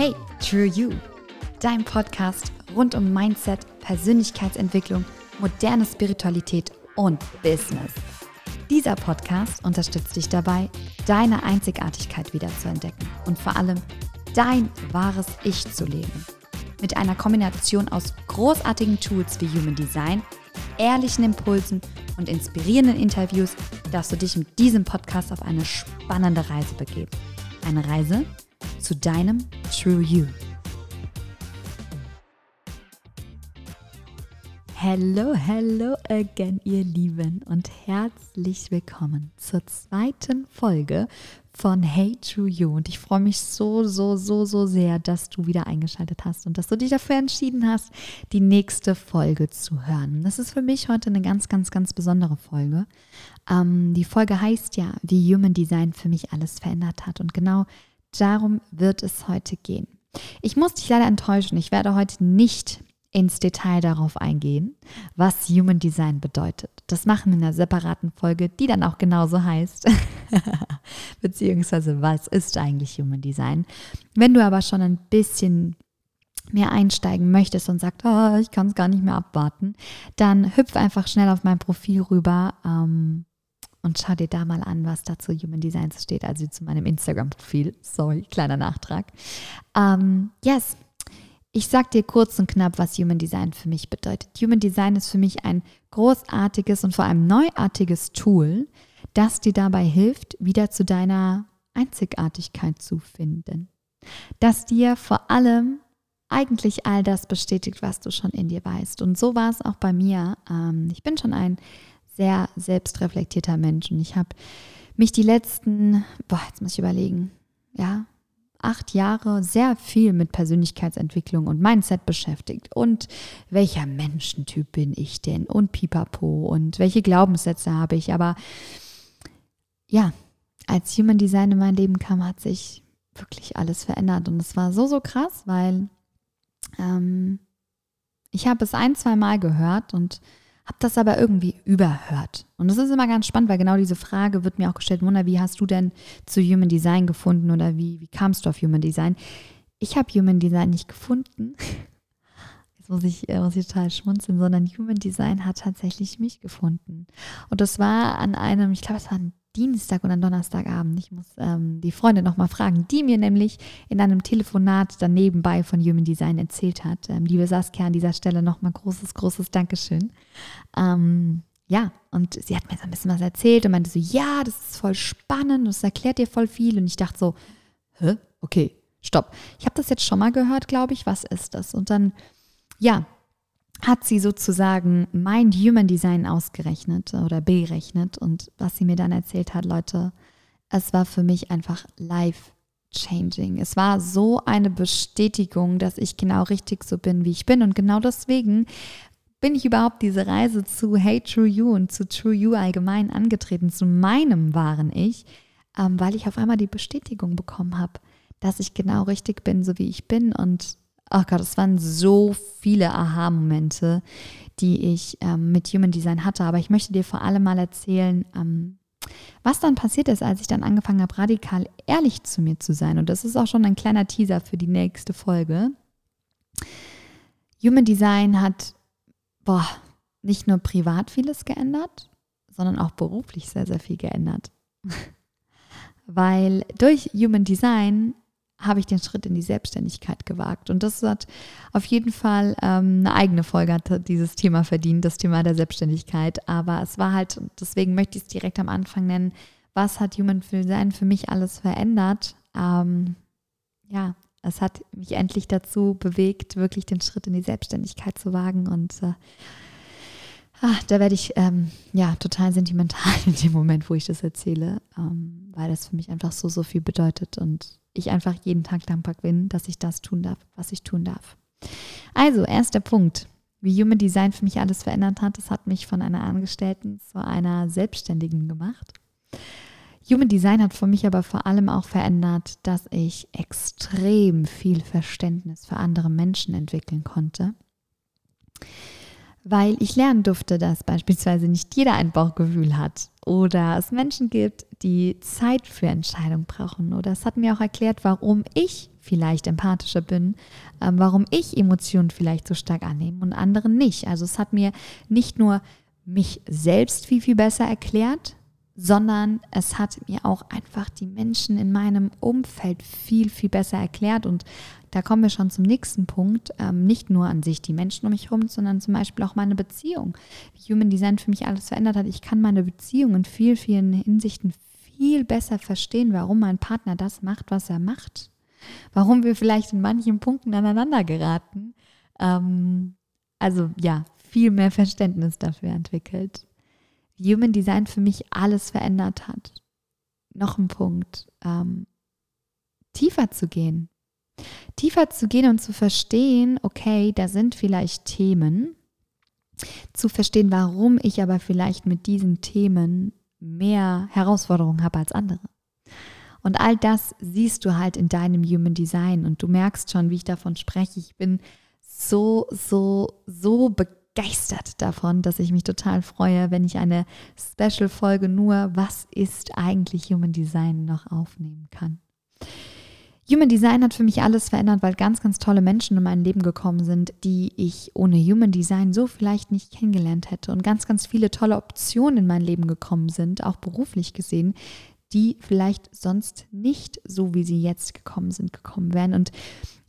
Hey, True You, dein Podcast rund um Mindset, Persönlichkeitsentwicklung, moderne Spiritualität und Business. Dieser Podcast unterstützt dich dabei, deine Einzigartigkeit wiederzuentdecken und vor allem dein wahres Ich zu leben. Mit einer Kombination aus großartigen Tools wie Human Design, ehrlichen Impulsen und inspirierenden Interviews darfst du dich mit diesem Podcast auf eine spannende Reise begeben. Eine Reise zu deinem True You. Hello, hello again, ihr Lieben, und herzlich willkommen zur zweiten Folge von Hey True You. Und ich freue mich so, so, so, so sehr, dass du wieder eingeschaltet hast und dass du dich dafür entschieden hast, die nächste Folge zu hören. Das ist für mich heute eine ganz, ganz, ganz besondere Folge. Ähm, die Folge heißt ja, wie Human Design für mich alles verändert hat. Und genau darum wird es heute gehen. Ich muss dich leider enttäuschen. Ich werde heute nicht ins Detail darauf eingehen, was Human Design bedeutet. Das machen wir in einer separaten Folge, die dann auch genauso heißt. Beziehungsweise, was ist eigentlich Human Design? Wenn du aber schon ein bisschen mehr einsteigen möchtest und sagst, oh, ich kann es gar nicht mehr abwarten, dann hüpf einfach schnell auf mein Profil rüber ähm, und schau dir da mal an, was da zu Human Design steht, also zu meinem Instagram-Profil. Sorry, kleiner Nachtrag. Ähm, yes, ich sag dir kurz und knapp, was Human Design für mich bedeutet. Human Design ist für mich ein großartiges und vor allem neuartiges Tool, das dir dabei hilft, wieder zu deiner Einzigartigkeit zu finden. Das dir vor allem eigentlich all das bestätigt, was du schon in dir weißt. Und so war es auch bei mir. Ähm, ich bin schon ein sehr selbstreflektierter Mensch und ich habe mich die letzten, boah, jetzt muss ich überlegen, ja, acht Jahre sehr viel mit Persönlichkeitsentwicklung und Mindset beschäftigt. Und welcher Menschentyp bin ich denn? Und pipapo. Und welche Glaubenssätze habe ich? Aber ja, als Human Design in mein Leben kam, hat sich wirklich alles verändert. Und es war so, so krass, weil ähm, ich habe es ein, zwei Mal gehört und habe das aber irgendwie überhört. Und das ist immer ganz spannend, weil genau diese Frage wird mir auch gestellt, Mona, wie hast du denn zu Human Design gefunden oder wie, wie kamst du auf Human Design? Ich habe Human Design nicht gefunden. Jetzt muss ich, äh, muss ich total schmunzeln, sondern Human Design hat tatsächlich mich gefunden. Und das war an einem, ich glaube, es war ein Dienstag oder Donnerstagabend. Ich muss ähm, die Freundin nochmal fragen, die mir nämlich in einem Telefonat dann nebenbei von Human Design erzählt hat. Ähm, liebe Saskia, an dieser Stelle nochmal großes, großes Dankeschön. Ähm, ja, und sie hat mir so ein bisschen was erzählt und meinte so, ja, das ist voll spannend, das erklärt dir voll viel. Und ich dachte so, hä? Okay, stopp. Ich habe das jetzt schon mal gehört, glaube ich. Was ist das? Und dann, ja, hat sie sozusagen mein Human Design ausgerechnet oder berechnet. Und was sie mir dann erzählt hat, Leute, es war für mich einfach life changing. Es war so eine Bestätigung, dass ich genau richtig so bin, wie ich bin. Und genau deswegen bin ich überhaupt diese Reise zu Hey True You und zu True You allgemein angetreten, zu meinem wahren Ich, ähm, weil ich auf einmal die Bestätigung bekommen habe, dass ich genau richtig bin, so wie ich bin und ach Gott, es waren so viele Aha-Momente, die ich ähm, mit Human Design hatte. Aber ich möchte dir vor allem mal erzählen, ähm, was dann passiert ist, als ich dann angefangen habe, radikal ehrlich zu mir zu sein. Und das ist auch schon ein kleiner Teaser für die nächste Folge. Human Design hat boah, nicht nur privat vieles geändert, sondern auch beruflich sehr, sehr viel geändert. Weil durch Human Design habe ich den Schritt in die Selbstständigkeit gewagt. Und das hat auf jeden Fall ähm, eine eigene Folge, hat dieses Thema verdient, das Thema der Selbstständigkeit. Aber es war halt, deswegen möchte ich es direkt am Anfang nennen, was hat Human Design für mich alles verändert? Ähm, ja, es hat mich endlich dazu bewegt, wirklich den Schritt in die Selbstständigkeit zu wagen. Und äh, ach, da werde ich ähm, ja total sentimental in dem Moment, wo ich das erzähle, ähm, weil das für mich einfach so, so viel bedeutet. Und ich einfach jeden Tag dankbar bin, dass ich das tun darf, was ich tun darf. Also, erster Punkt. Wie Human Design für mich alles verändert hat, das hat mich von einer Angestellten zu einer Selbstständigen gemacht. Human Design hat für mich aber vor allem auch verändert, dass ich extrem viel Verständnis für andere Menschen entwickeln konnte. Weil ich lernen durfte, dass beispielsweise nicht jeder ein Bauchgefühl hat oder es Menschen gibt, die Zeit für Entscheidungen brauchen. Oder es hat mir auch erklärt, warum ich vielleicht empathischer bin, äh, warum ich Emotionen vielleicht so stark annehme und andere nicht. Also es hat mir nicht nur mich selbst viel, viel besser erklärt, sondern es hat mir auch einfach die Menschen in meinem Umfeld viel, viel besser erklärt. Und da kommen wir schon zum nächsten Punkt. Ähm, nicht nur an sich die Menschen um mich herum, sondern zum Beispiel auch meine Beziehung. Wie Human Design für mich alles verändert hat. Ich kann meine Beziehung in vielen, vielen Hinsichten viel besser verstehen, warum mein Partner das macht, was er macht. Warum wir vielleicht in manchen Punkten aneinander geraten. Ähm, also ja, viel mehr Verständnis dafür entwickelt. Human Design für mich alles verändert hat. Noch ein Punkt, ähm, tiefer zu gehen. Tiefer zu gehen und zu verstehen, okay, da sind vielleicht Themen, zu verstehen, warum ich aber vielleicht mit diesen Themen mehr Herausforderungen habe als andere. Und all das siehst du halt in deinem Human Design und du merkst schon, wie ich davon spreche. Ich bin so, so, so begeistert begeistert davon, dass ich mich total freue, wenn ich eine Special-Folge nur Was ist eigentlich Human Design noch aufnehmen kann. Human Design hat für mich alles verändert, weil ganz, ganz tolle Menschen in mein Leben gekommen sind, die ich ohne Human Design so vielleicht nicht kennengelernt hätte. Und ganz, ganz viele tolle Optionen in mein Leben gekommen sind, auch beruflich gesehen, die vielleicht sonst nicht so, wie sie jetzt gekommen sind, gekommen wären. Und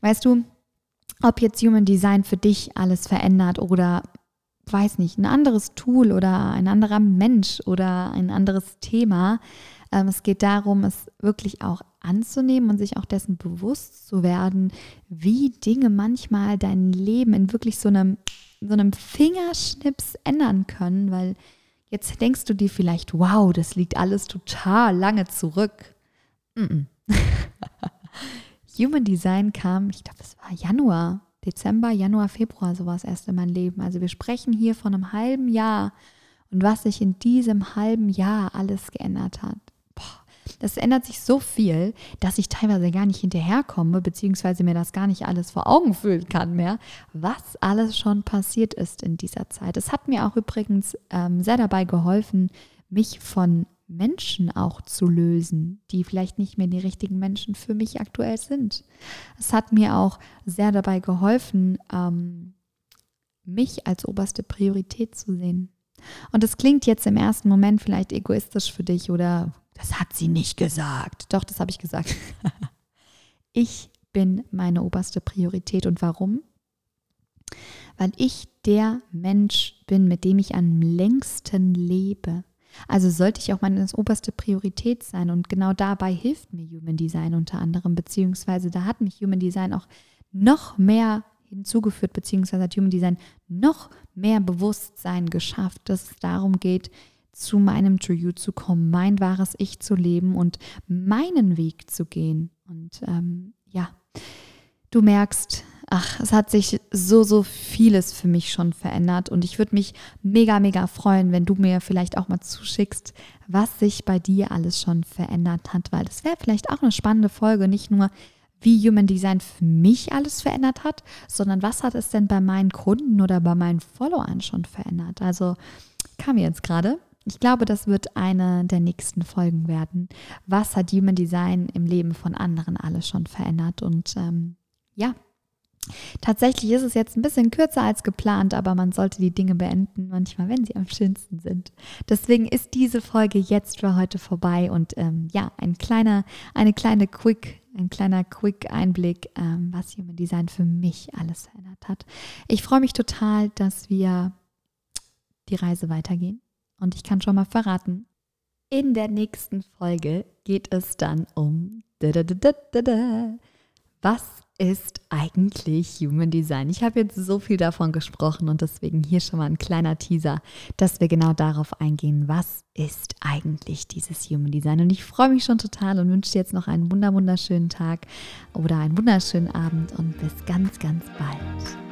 weißt du, ob jetzt Human Design für dich alles verändert oder weiß nicht, ein anderes Tool oder ein anderer Mensch oder ein anderes Thema. Ähm, es geht darum, es wirklich auch anzunehmen und sich auch dessen bewusst zu werden, wie Dinge manchmal dein Leben in wirklich so einem, so einem Fingerschnips ändern können, weil jetzt denkst du dir vielleicht, wow, das liegt alles total lange zurück. Mm -mm. Human Design kam, ich glaube, es war Januar Dezember, Januar, Februar sowas erst in mein Leben. Also wir sprechen hier von einem halben Jahr und was sich in diesem halben Jahr alles geändert hat. Boah, das ändert sich so viel, dass ich teilweise gar nicht hinterherkomme, beziehungsweise mir das gar nicht alles vor Augen fühlen kann mehr, was alles schon passiert ist in dieser Zeit. Es hat mir auch übrigens ähm, sehr dabei geholfen, mich von Menschen auch zu lösen, die vielleicht nicht mehr die richtigen Menschen für mich aktuell sind. Es hat mir auch sehr dabei geholfen, ähm, mich als oberste Priorität zu sehen. Und es klingt jetzt im ersten Moment vielleicht egoistisch für dich oder das hat sie nicht gesagt. Doch, das habe ich gesagt. ich bin meine oberste Priorität. Und warum? Weil ich der Mensch bin, mit dem ich am längsten lebe. Also sollte ich auch meine oberste Priorität sein und genau dabei hilft mir Human Design unter anderem, beziehungsweise da hat mich Human Design auch noch mehr hinzugeführt, beziehungsweise hat Human Design noch mehr Bewusstsein geschafft, dass es darum geht, zu meinem True You zu kommen, mein wahres Ich zu leben und meinen Weg zu gehen. Und ähm, ja, du merkst, ach, es hat sich so, so vieles für mich schon verändert und ich würde mich mega, mega freuen, wenn du mir vielleicht auch mal zuschickst, was sich bei dir alles schon verändert hat, weil das wäre vielleicht auch eine spannende Folge, nicht nur wie Human Design für mich alles verändert hat, sondern was hat es denn bei meinen Kunden oder bei meinen Followern schon verändert? Also kam mir jetzt gerade. Ich glaube, das wird eine der nächsten Folgen werden. Was hat Human Design im Leben von anderen alles schon verändert? Und ähm, ja, Tatsächlich ist es jetzt ein bisschen kürzer als geplant, aber man sollte die Dinge beenden, manchmal, wenn sie am schönsten sind. Deswegen ist diese Folge jetzt für heute vorbei und ähm, ja, ein kleiner, eine kleine Quick, ein kleiner Quick-Einblick, ähm, was Human Design für mich alles verändert hat. Ich freue mich total, dass wir die Reise weitergehen und ich kann schon mal verraten, in der nächsten Folge geht es dann um was ist eigentlich Human Design? Ich habe jetzt so viel davon gesprochen und deswegen hier schon mal ein kleiner Teaser, dass wir genau darauf eingehen, was ist eigentlich dieses Human Design? Und ich freue mich schon total und wünsche dir jetzt noch einen wunderschönen Tag oder einen wunderschönen Abend und bis ganz, ganz bald.